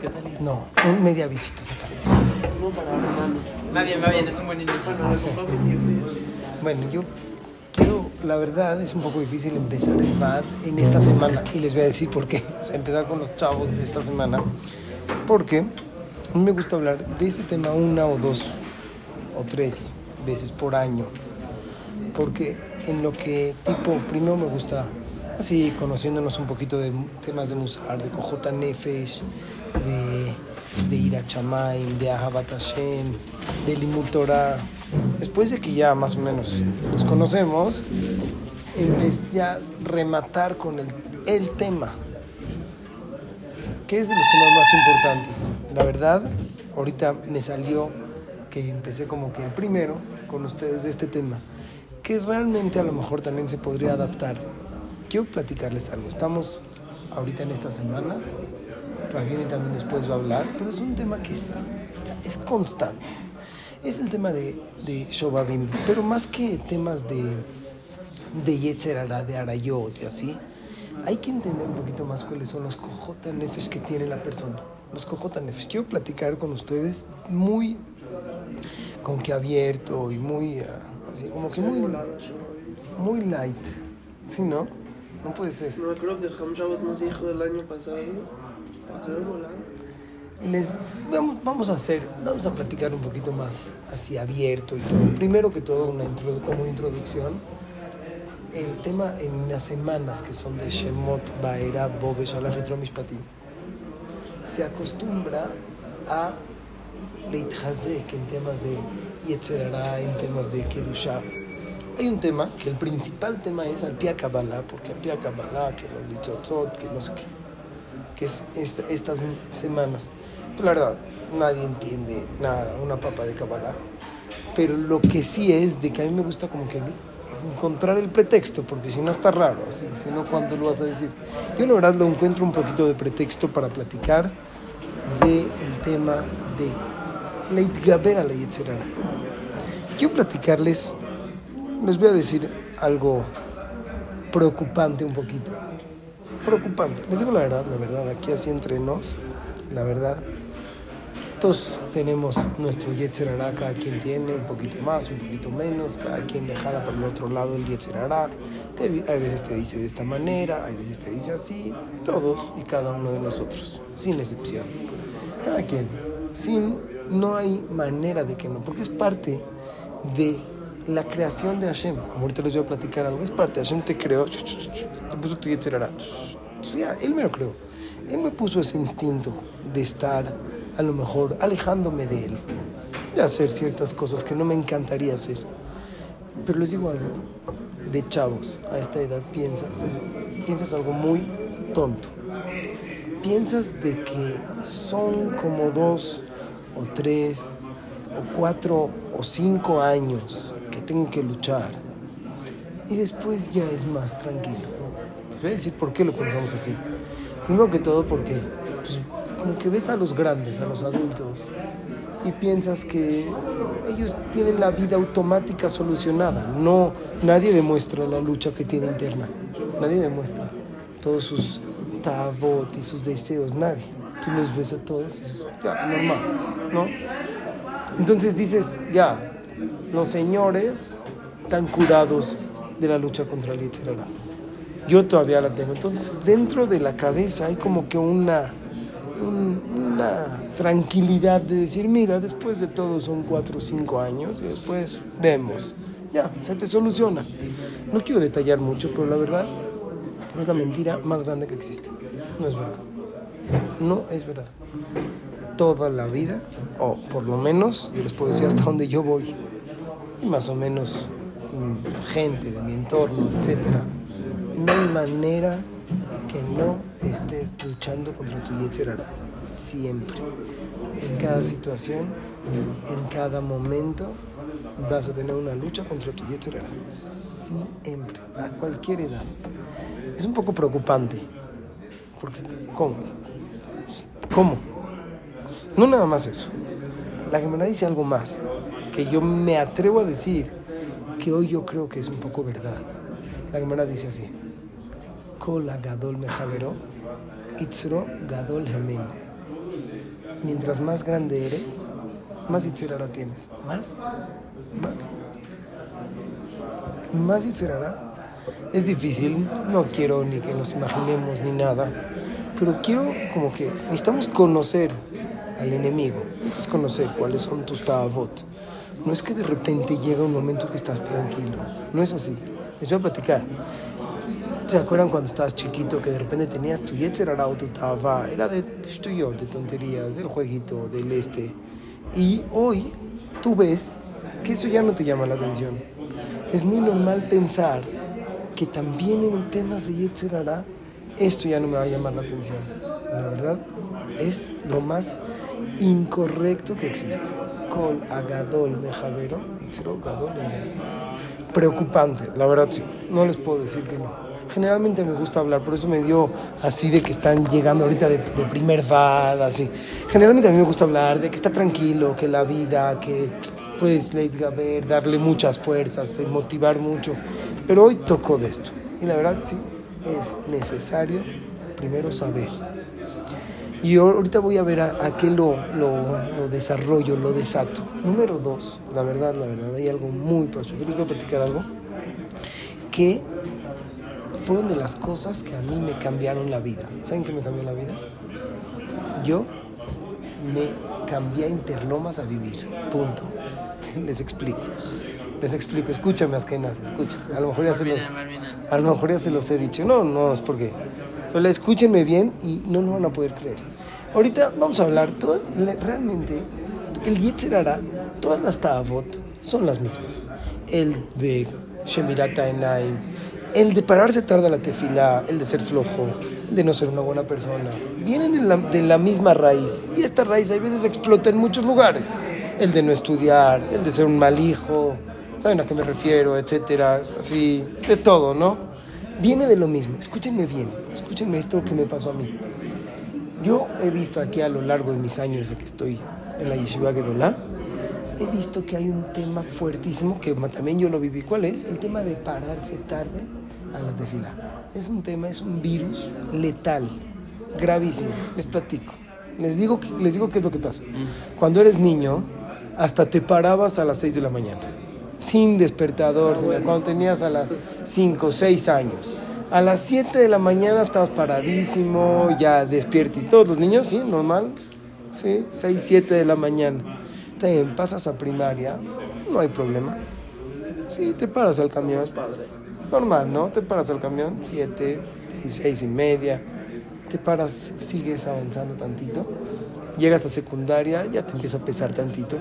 ¿Qué tal? No, un media visita. No, para hermano. Va bien, va bien, es un buen inicio. Bueno, Sí. yo. Bueno, yo quiero, la verdad es un poco difícil empezar el VAD en esta semana y les voy a decir por qué. O sea, empezar con los chavos de esta semana, porque a mí me gusta hablar de este tema una o dos o tres veces por año, porque en lo que tipo, primero me gusta así conociéndonos un poquito de temas de Musar, de Cojota Nefesh, de, de Ira Chamaim, de Ahabat Hashem, de Limut Torah. Después de que ya más o menos los conocemos, empe- ya rematar con el, el tema. ¿Qué es de los temas más importantes? La verdad, ahorita me salió que empecé como que el primero con ustedes de este tema, que realmente a lo mejor también se podría adaptar. Quiero platicarles algo. Estamos ahorita en estas semanas, Ravioni también después va a hablar, pero es un tema que es, es constante. Es el tema de, de Shobabim, pero más que temas de, de Yetzerara, de Arayot y así, hay que entender un poquito más cuáles son los cojotanefes que tiene la persona. Los cojotanefes. Quiero platicar con ustedes muy, como que abierto y muy, ah, así como que muy, muy light. ¿Sí, no? No puede ser. No, creo que Ham Shabbat nos dijo el año pasado. Les vamos, vamos a hacer, vamos a platicar un poquito más así abierto y todo. Primero que todo, una como introducción, el tema en las semanas que son de Shemot, Baera, Bobe, Shalach y Tromishpatim, se acostumbra a Leitchazek en temas de Yetzerara, en temas de Kedusha. Hay un tema que el principal tema es al Pia Kabbalah, porque al Pia Kabbalah, que los Litzotzot, que no sé qué que es, es- estas semanas. Pero la verdad, nadie entiende nada, una papa de Kabbalah. Pero lo que sí es de que a mí me gusta como que encontrar el pretexto, porque si no está raro, así, si no, ¿cuándo lo vas a decir? Yo la verdad lo encuentro un poquito de pretexto para platicar del tema de Leitgaber a la Yetzerara. Quiero platicarles, les voy a decir algo preocupante un poquito preocupante. Les digo la verdad, la verdad, aquí así entre nos, la verdad, todos tenemos nuestro Yetzer Hará, cada quien tiene un poquito más, un poquito menos, cada quien le jala por el otro lado el Yetzer Hará. Hay veces te dice de esta manera, hay veces te dice así, todos y cada uno de nosotros, sin excepción. Cada quien, sin, no hay manera de que no, porque es parte de la creación de Hashem. Como ahorita les voy a platicar algo, es parte, Hashem te creó, te puso tu. O sea, Él me lo creó. Él me puso ese instinto de estar, a lo mejor, alejándome de Él, de hacer ciertas cosas que no me encantaría hacer. Pero les digo algo, de chavos, a esta edad piensas, piensas algo muy tonto. Piensas de que son como dos o tres o cuatro o cinco años que tengo que luchar y después ya es más tranquilo. Voy a decir por qué lo pensamos así. Primero que todo porque pues, como que ves a los grandes, a los adultos, y piensas que ellos tienen la vida automática solucionada. No, nadie demuestra la lucha que tiene interna. Nadie demuestra todos sus tavot y sus deseos. Nadie. Tú los ves a todos dices, ya, normal, ¿no? Entonces dices, ya, los señores están curados de la lucha contra el Yetzer Hara. Yo todavía la tengo. Entonces, dentro de la cabeza hay como que una, un- una tranquilidad de decir, mira, después de todo son cuatro o cinco años y después vemos. Ya, se te soluciona. No quiero detallar mucho, pero la verdad es la mentira más grande que existe. No es verdad. No es verdad. Toda la vida, o por lo menos, yo les puedo decir hasta dónde yo voy, y más o menos mm, gente de mi entorno, etcétera, no hay manera que no estés luchando contra tu Yetzer Hara. Siempre. En cada situación, en cada momento, vas a tener una lucha contra tu Yetzer Hara. Siempre. A cualquier edad. Es un poco preocupante. Porque, ¿cómo? ¿Cómo? No nada más eso. La Gemara dice algo más, que yo me atrevo a decir que hoy yo creo que es un poco verdad. La Gemara dice así: Kol gadol mejavero, itzro gadol hamim. mientras más grande eres, más Yitzhara tienes. Más, más. Más Yitzhara. Es difícil, no quiero ni que nos imaginemos ni nada, pero quiero como que necesitamos conocer al enemigo, necesitas conocer cuáles son tus tabot. No es que de repente llega un momento que estás tranquilo, no es así. Les voy a platicar. ¿Se acuerdan cuando estabas chiquito que de repente tenías tu Yetzerara o tu Tava? Era de yo, de tonterías, del jueguito, del este. Y hoy tú ves que eso ya no te llama la atención. Es muy normal pensar que también en temas de Yetzerara esto ya no me va a llamar la atención. La verdad es lo más incorrecto que existe. Con Agadol Mejavero, Gadol Preocupante, la verdad sí. No les puedo decir que no. Generalmente me gusta hablar, por eso me dio así de que están llegando ahorita de, primer VAD, así. Generalmente a mí me gusta hablar de que está tranquilo, que la vida, que puedes ver, darle muchas fuerzas, motivar mucho. Pero hoy tocó de esto. Y la verdad sí, es necesario primero saber. Y ahorita voy a ver a, qué lo, lo, desarrollo, lo desato. Número dos, la verdad, la verdad, hay algo muy paso. Yo les voy a platicar algo que fueron de las cosas que a mí me cambiaron la vida. ¿Saben qué me cambió la vida? Yo me cambié a Interlomas a vivir. Punto. Les explico. Les explico. Escúchame, Askenas, escucha. A lo mejor ya se los, a lo mejor ya se los he dicho. No, no, es porque. Solo escúchenme bien y no lo van a poder creer. Ahorita vamos a hablar. Todas, realmente, el Yetzerara, todas las Tavot son las mismas. El de Shemirata Enaim, el de pararse tarde a la tefila, el de ser flojo, el de no ser una buena persona, vienen de la, de la, misma raíz. Y esta raíz hay veces explota en muchos lugares. El de no estudiar, el de ser un mal hijo, ¿saben a qué me refiero? Etcétera, así, de todo, ¿no? Viene de lo mismo. Escúchenme bien, escúchenme esto que me pasó a mí. Yo he visto aquí a lo largo de mis años de que estoy en la Yeshiva Gedolá, he visto que hay un tema fuertísimo que también yo lo viví. ¿Cuál es? El tema de pararse tarde a la tefila. Es un tema, es un virus letal, gravísimo. Les platico. Les digo, les digo qué es lo que pasa. Cuando eres niño, hasta te parabas a las 6 de la mañana, sin despertador, cuando tenías a las 5, 6 años. A las 7 de la mañana estabas paradísimo, ya despierto. ¿Y todos los niños? Sí, normal. Sí, 6, 7 de la mañana. Te pasas a primaria, no hay problema. Sí, te paras al camión normal, ¿no? Te paras al camión, 7, 16 y media, te paras, sigues avanzando tantito, llegas a secundaria, ya te empieza a pesar tantito.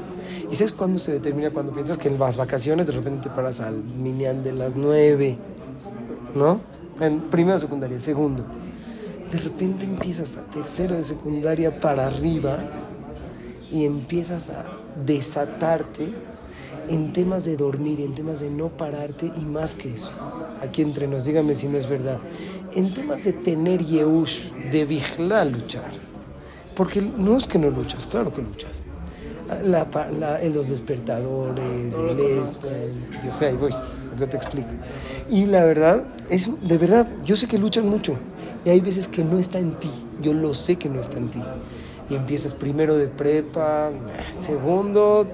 ¿Y sabes cuándo se determina? Cuando piensas que en las vacaciones de repente te paras al minian de las 9, ¿no? En primero secundaria, segundo. De repente empiezas a tercero de secundaria para arriba y empiezas a desatarte en temas de dormir, en temas de no pararte y más que eso. Aquí entre nos, dígame si no es verdad. En temas de tener Yehush, de vigilar, luchar. Porque no es que no luchas, claro que luchas. La, en los despertadores, el este, yo sé, ahí voy, ya te explico. Y la verdad, es de verdad, yo sé que luchan mucho. Y hay veces que no está en ti, yo lo sé que no está en ti. Y empiezas primero de prepa, segundo,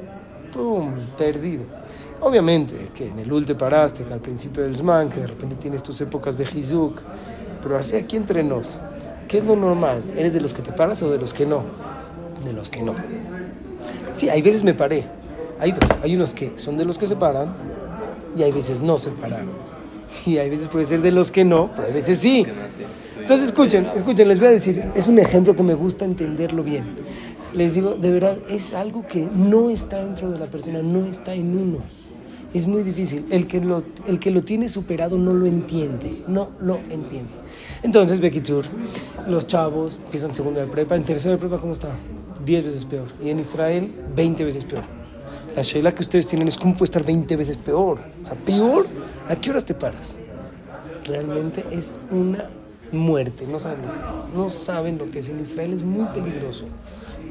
perdido. Obviamente que en el UL te paraste, que al principio del SMAN, que de repente tienes tus épocas de Hizuk, pero así aquí entre nos, ¿qué es lo normal? ¿Eres de los que te paras o de los que no? De los que no. Sí, hay veces me paré. Hay dos. Hay unos que son de los que se paran y hay veces no se pararon. Y hay veces puede ser de los que no, pero hay veces sí. Entonces escuchen, escuchen, les voy a decir, es un ejemplo que me gusta entenderlo bien les digo, de verdad, es algo que no está dentro de la persona, no está en uno. Es muy difícil. El que lo, el que lo tiene superado no lo entiende, no lo entiende. Entonces, Bekitsur, los chavos empiezan segundo de prepa, en tercero de prepa, ¿cómo está? Diez veces peor. Y en Israel, 20 veces peor. La shayla que ustedes tienen es cómo puede estar 20 veces peor. O sea, peor, ¿a qué horas te paras? Realmente es una muerte, no saben lo que es. No saben lo que es. En Israel es muy peligroso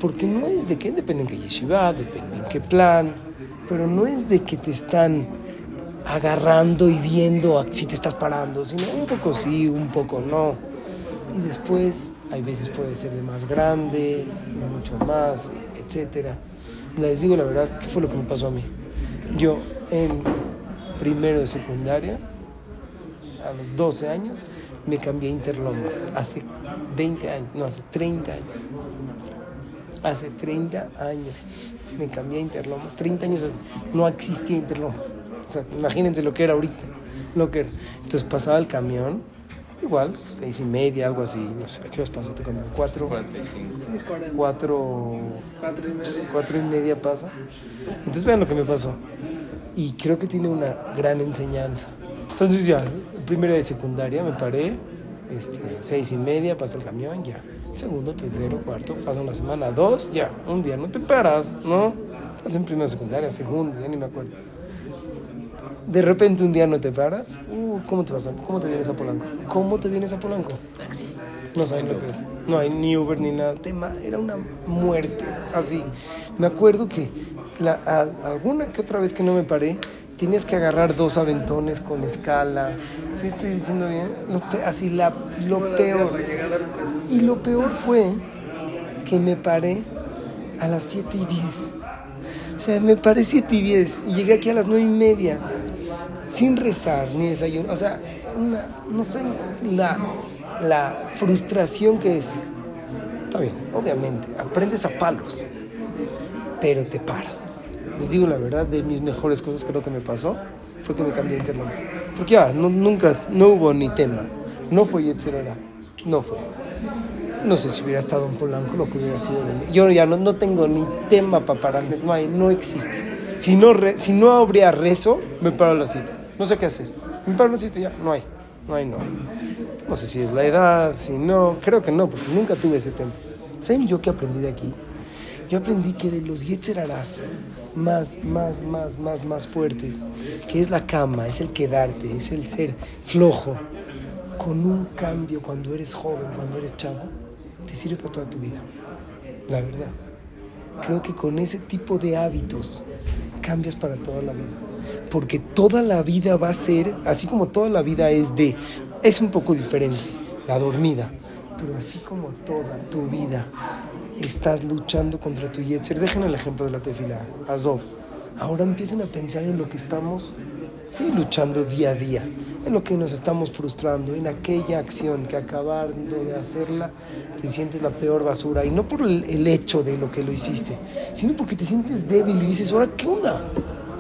porque no es de qué depende en qué yeshiva, depende en qué plan, pero no es de que te están agarrando y viendo si te estás parando, sino un poco sí, un poco no. Y después, hay veces puede ser de más grande, mucho más, etcétera. Y les digo la verdad, ¿qué fue lo que me pasó a mí? Yo en primero de secundaria, a los 12 años, me cambié a Interlomas. Hace 20 años, no, hace 30 años. Hace 30 años me cambié a Interlomas. 30 años hace- no existía Interlomas. O sea, imagínense lo que era ahorita. Lo que era. Entonces pasaba el camión, igual, seis y media, algo así. No sé, ¿a qué horas pasa tu camión? Cuatro, 6.40. cuatro, 4 y media. cuatro y media pasa. Entonces vean lo que me pasó. Y creo que tiene una gran enseñanza. Entonces ya, primero de secundaria me paré, este, seis y media pasa el camión, ya. Segundo, tercero, cuarto, pasa una semana, dos, ya. Un día no te paras, ¿no? Estás en primero de secundaria, segundo, ya ni me acuerdo. De repente un día no te paras, uh, ¿cómo te vas a, cómo te vienes a Polanco? ¿Cómo te vienes a Polanco? Taxi. No saben lo que es. No hay ni Uber ni nada. Tema, era una muerte. Así. Me acuerdo que la, a- alguna que otra vez que no me paré, tenías que agarrar dos aventones con escala. ¿Sí estoy diciendo bien? Lo pe- así, la, lo peor. Y lo peor fue que me paré a las 7 y 10. O sea, me paré 7 y 10 y llegué aquí a las 9 y media sin rezar ni desayuno. O sea, una- no sé la, la frustración que es. Está bien, obviamente, aprendes a palos, pero te paras. Les digo la verdad, de mis mejores cosas creo que me pasó fue que me cambié de Interlomas. Porque ya, no, nunca, no hubo ni tema. No fue Yetzerara. No fue. No sé si hubiera estado en Polanco lo que hubiera sido de mí. Yo ya no, no tengo ni tema para pararme. No hay, no existe. Si no, re- si no habría rezo, me paro a las 7. No sé qué hacer. Me paro a las 7 ya. No hay. No hay, no. No sé si es la edad, si no. Creo que no, porque nunca tuve ese tema. ¿Saben yo qué aprendí de aquí? Yo aprendí que de los yetzerarás más, más, más, más, más fuertes, que es la cama, es el quedarte, es el ser flojo, con un cambio cuando eres joven, cuando eres chavo, te sirve para toda tu vida. La verdad. Creo que con ese tipo de hábitos cambias para toda la vida. Porque toda la vida va a ser, así como toda la vida es de, es un poco diferente, la dormida, pero así como toda tu vida estás luchando contra tu yetzer. Dejen el ejemplo de la tefila, Azov. Ahora empiecen a pensar en lo que estamos, sí, luchando día a día, en lo que nos estamos frustrando, en aquella acción que acabando de hacerla te sientes la peor basura. Y no por el, hecho de lo que lo hiciste, sino porque te sientes débil y dices, ahora, ¿qué onda?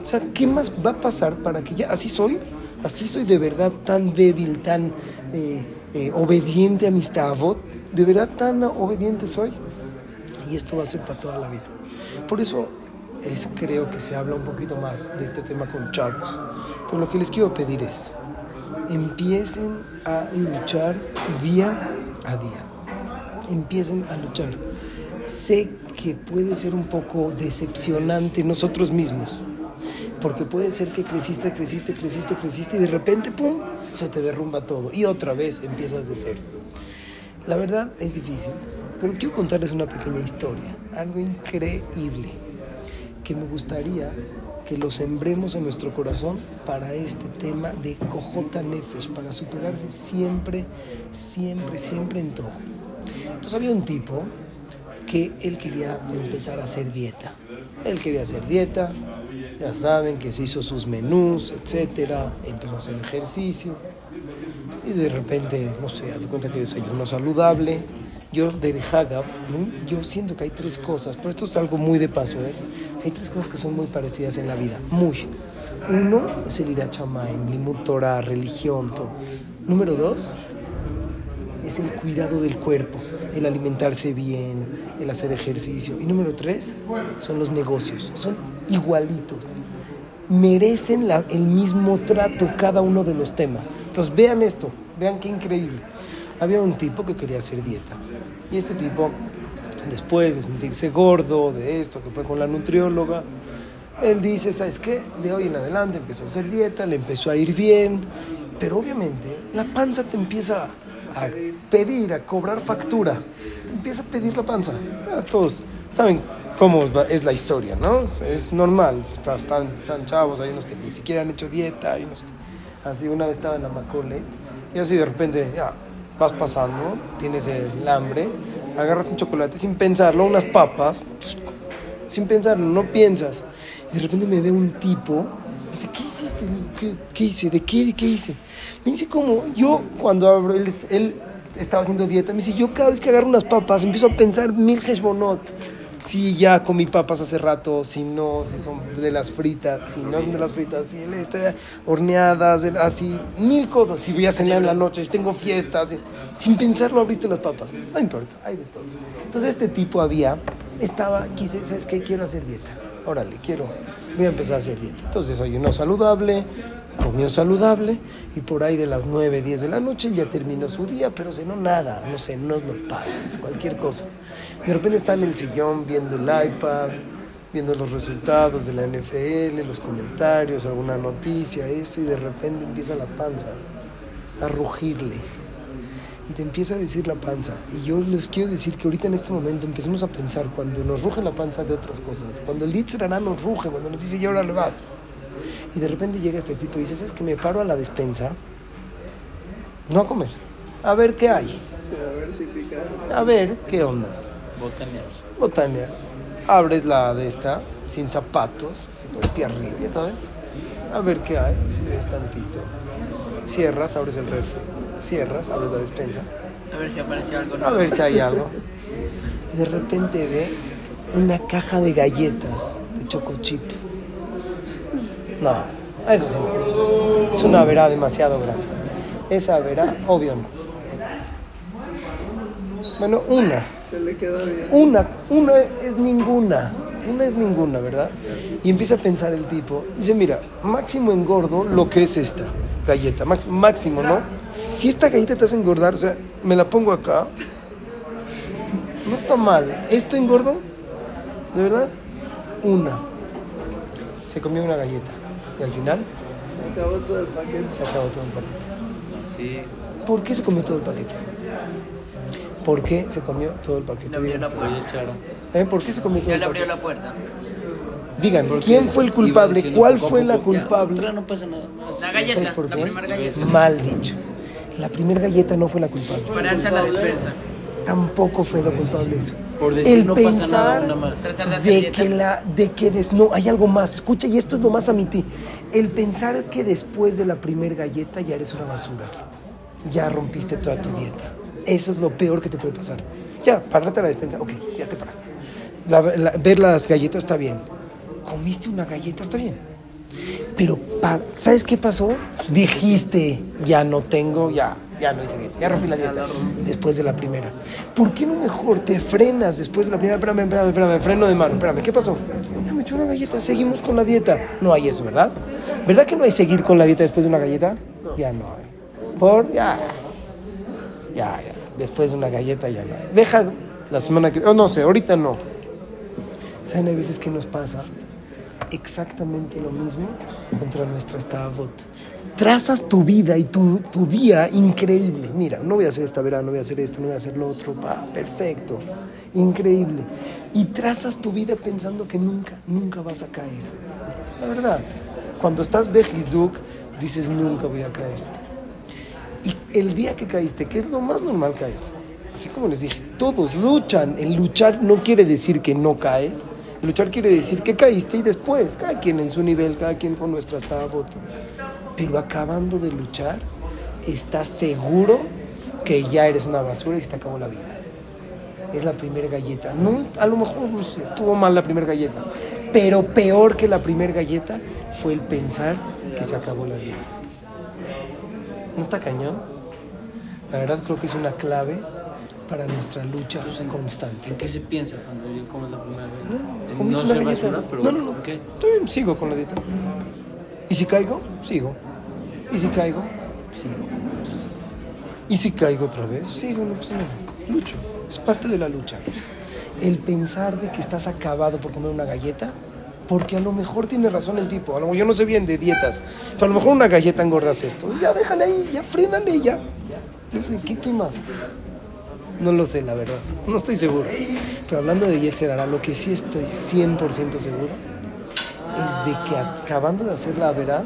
O sea, ¿qué más va a pasar para que ya así soy? Así soy de verdad tan débil, tan eh, eh, obediente a mis tabot. De verdad tan obediente soy. Y esto va a ser para toda la vida. Por eso es, creo que se habla un poquito más de este tema con chavos. Pero lo que les quiero pedir es, empiecen a luchar día a día. Empiecen a luchar. Sé que puede ser un poco decepcionante nosotros mismos. Porque puede ser que creciste, creciste, creciste, creciste y de repente, ¡pum!, se te derrumba todo. Y otra vez empiezas de cero. La verdad es difícil, pero quiero contarles una pequeña historia, algo increíble, que me gustaría que lo sembremos en nuestro corazón para este tema de Cojota Nefesh, para superarse siempre, siempre, siempre en todo. Entonces había un tipo que él quería empezar a hacer dieta. Él quería hacer dieta, ya saben que se hizo sus menús, etcétera, empezó a hacer ejercicio y de repente, no sé, hace cuenta que desayuno saludable. Yo de yo siento que hay tres cosas, pero esto es algo muy de paso, ¿eh? Hay tres cosas que son muy parecidas en la vida, muy. Uno es el ir a Chamaim, Limut Torah, religión, todo. Número dos es el cuidado del cuerpo, el alimentarse bien, el hacer ejercicio. Y número tres son los negocios, son igualitos. Merecen la- el mismo trato cada uno de los temas. Entonces vean esto, vean qué increíble. Había un tipo que quería hacer dieta. Y este tipo, después de sentirse gordo, de esto, que fue con la nutrióloga, él dice, ¿sabes qué? De hoy en adelante empezó a hacer dieta, le empezó a ir bien, pero obviamente la panza te empieza a pedir, a cobrar factura. Te empieza a pedir la panza. A todos saben cómo es la historia, ¿no? Es normal. Estás tan, chavos, hay unos que ni siquiera han hecho dieta, hay unos que... Así una vez estaba en la Macolet y así de repente, ya, vas pasando, tienes el hambre, agarras un chocolate sin pensarlo, unas papas, sin pensarlo, no piensas. Y de repente me ve un tipo, me dice, ¿qué hiciste? ¿Qué, qué hice? ¿De qué? ¿Qué hice? Me dice, ¿cómo? Yo, cuando abro, él, él estaba haciendo dieta, me dice, yo cada vez que agarro unas papas empiezo a pensar mil heshbonot. Si ya comí papas hace rato, si no, si son de las fritas, si no son de las fritas, si está horneadas, así, mil cosas. Si voy a cenar en la noche, si tengo fiestas, sin pensarlo abriste las papas. No importa, hay de todo. Entonces este tipo había, estaba, quise, ¿sabes qué? Quiero hacer dieta. Órale, quiero, voy a empezar a hacer dieta. Entonces desayunó saludable, comió saludable y por ahí de las 9, 10 de la noche ya terminó su día, pero cenó nada, no sé, no nopales, cualquier cosa. De repente está en el sillón viendo el iPad, viendo los resultados de la NFL, los comentarios, alguna noticia, esto, y de repente empieza la panza a rugirle. Y te empieza a decir la panza. Y yo les quiero decir que ahorita en este momento empecemos a pensar cuando nos ruge la panza de otras cosas. Cuando el Litzerana nos ruge, cuando nos dice, y ahora le vas. Y de repente llega este tipo y dice, ¿sabes que me paro a la despensa? No a comer. A ver qué hay. A ver si pica. A ver qué ondas. Botanear. Botanear. Abres la de esta, sin zapatos, así con el pie arriba, ya sabes. A ver qué hay, si ves tantito. Cierras, abres el refri. Cierras, abres la despensa. A ver si apareció algo. A ver si hay algo. Y de repente ve una caja de galletas de choco chip. No, eso sí. Es una verá demasiado grande. Esa verá, obvio no. Bueno, una. Se le queda bien. Una, una es ninguna. Una es ninguna, ¿verdad? Y empieza a pensar el tipo. Dice, mira, máximo engordo lo que es esta galleta. Max- máximo, ¿no? Si esta galleta te hace engordar, o sea, me la pongo acá. No está mal. ¿Esto engordo? ¿De verdad? Una. Se comió una galleta. Y al final Acabó todo el paquete. se acabó todo el paquete. Sí. ¿Por qué se comió todo el paquete? ¿Por qué se comió todo el paquete? Le abrió la puerta. ¿Eh? ¿Por qué se comió todo Ya el le abrió paquete? la puerta. Digan, ¿quién fue el culpable? ¿Cuál fue la ya, culpable? otra no pasa nada más. La galleta, ¿Sabes por la qué? primera galleta. Mal dicho. La primera galleta no fue la culpable. Pararse a la despensa. Tampoco fue la culpable eso. Por decir El no pasa pensar nada, una más. Tratar de hacer De dieta. que la, de que des, no, hay algo más. Escucha, y esto es lo más a mi ti. El pensar que después de la primera galleta ya eres una basura. Ya rompiste toda tu dieta. Eso es lo peor que te puede pasar. Ya, pararte a la despensa. Ok, ya te paraste. La- la- ver las galletas está bien. Comiste una galleta, está bien. Pero, pa- ¿sabes qué pasó? Dijiste, ya no tengo, ya, ya no hice dieta, ya rompí la dieta. Después de la primera. ¿Por qué no mejor te frenas después de la primera? Espérame, espérame, espérame, freno de mano, espérame, ¿qué pasó? Ya me echó una galleta, seguimos con la dieta. No hay eso, ¿verdad? ¿Verdad que no hay seguir con la dieta después de una galleta? Ya no hay. Por, ya, ya, ya. Después de una galleta ya no hay. Deja la semana que... Oh, no sé, ahorita no. ¿Saben? Hay veces que nos pasa exactamente lo mismo contra nuestra Stavot. Trazas tu vida y tu, tu día increíble. Mira, no voy a hacer esta verano, no voy a hacer esto, no voy a hacer lo otro. Va, perfecto, increíble. Y trazas tu vida pensando que nunca, nunca vas a caer. La verdad, cuando estás Bejizuk, dices nunca voy a caer. Y el día que caíste, que es lo más normal caer, así como les dije, todos luchan. El luchar no quiere decir que no caes. Luchar quiere decir que caíste y después, cada quien en su nivel, cada quien con nuestra tabot. Pero acabando de luchar, estás seguro que ya eres una basura y se te acabó la vida. Es la primera galleta. No, a lo mejor no estuvo mal la primera galleta. Pero peor que la primera galleta fue el pensar que se acabó la dieta. ¿No está cañón? La verdad creo que es una clave para nuestra lucha constante. ¿En qué se piensa cuando yo comes la primera? En ¿Comiste no una ser galleta? basura, pero no, no, no. ¿en qué? Sigo con la dieta. ¿Y si caigo? Sigo. ¿Y si caigo? Sigo. ¿Y si caigo otra vez? Sigo, no pasa nada. Lucho. Es parte de la lucha. El pensar de que estás acabado por comer una galleta, porque a lo mejor tiene razón el tipo. A lo mejor yo no sé bien de dietas, pero a lo mejor una galleta engordas esto. Ya déjale ahí, ya frénale ya. No sé, ¿qué, qué más? No lo sé, la verdad. No estoy seguro. Pero hablando de Yetzer Hará, lo que sí estoy 100% seguro es de que acabando de hacer la verdad,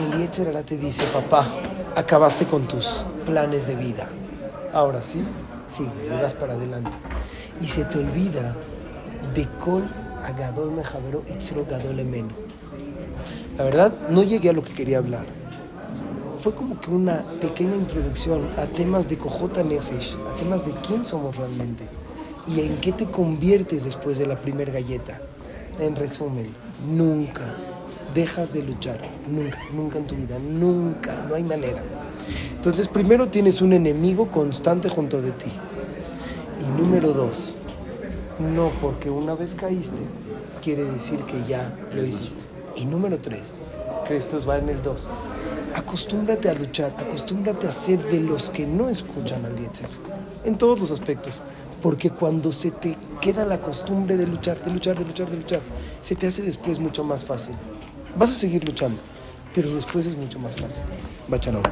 el Yetzer Hará te dice, papá, acabaste con tus planes de vida. Ahora sí, sigue, y vas para adelante. Y se te olvida de Kol Agadol Mejavero Itzro Gadol Emenu. La verdad, no llegué a lo que quería hablar. Fue como que una pequeña introducción a temas de Cojota Nefesh, a temas de quién somos realmente y en qué te conviertes después de la primera galleta. En resumen, nunca dejas de luchar, nunca, nunca en tu vida, nunca, no hay manera. Entonces, primero tienes un enemigo constante junto de ti. Y número dos, no porque una vez caíste, quiere decir que ya lo hiciste. Y número tres, que esto va en el dos, acostúmbrate a luchar, acostúmbrate a ser de los que no escuchan al Yetzer, en todos los aspectos. Porque cuando se te queda la costumbre de luchar, de luchar, de luchar, de luchar, se te hace después mucho más fácil. Vas a seguir luchando, pero después es mucho más fácil. Bachanón.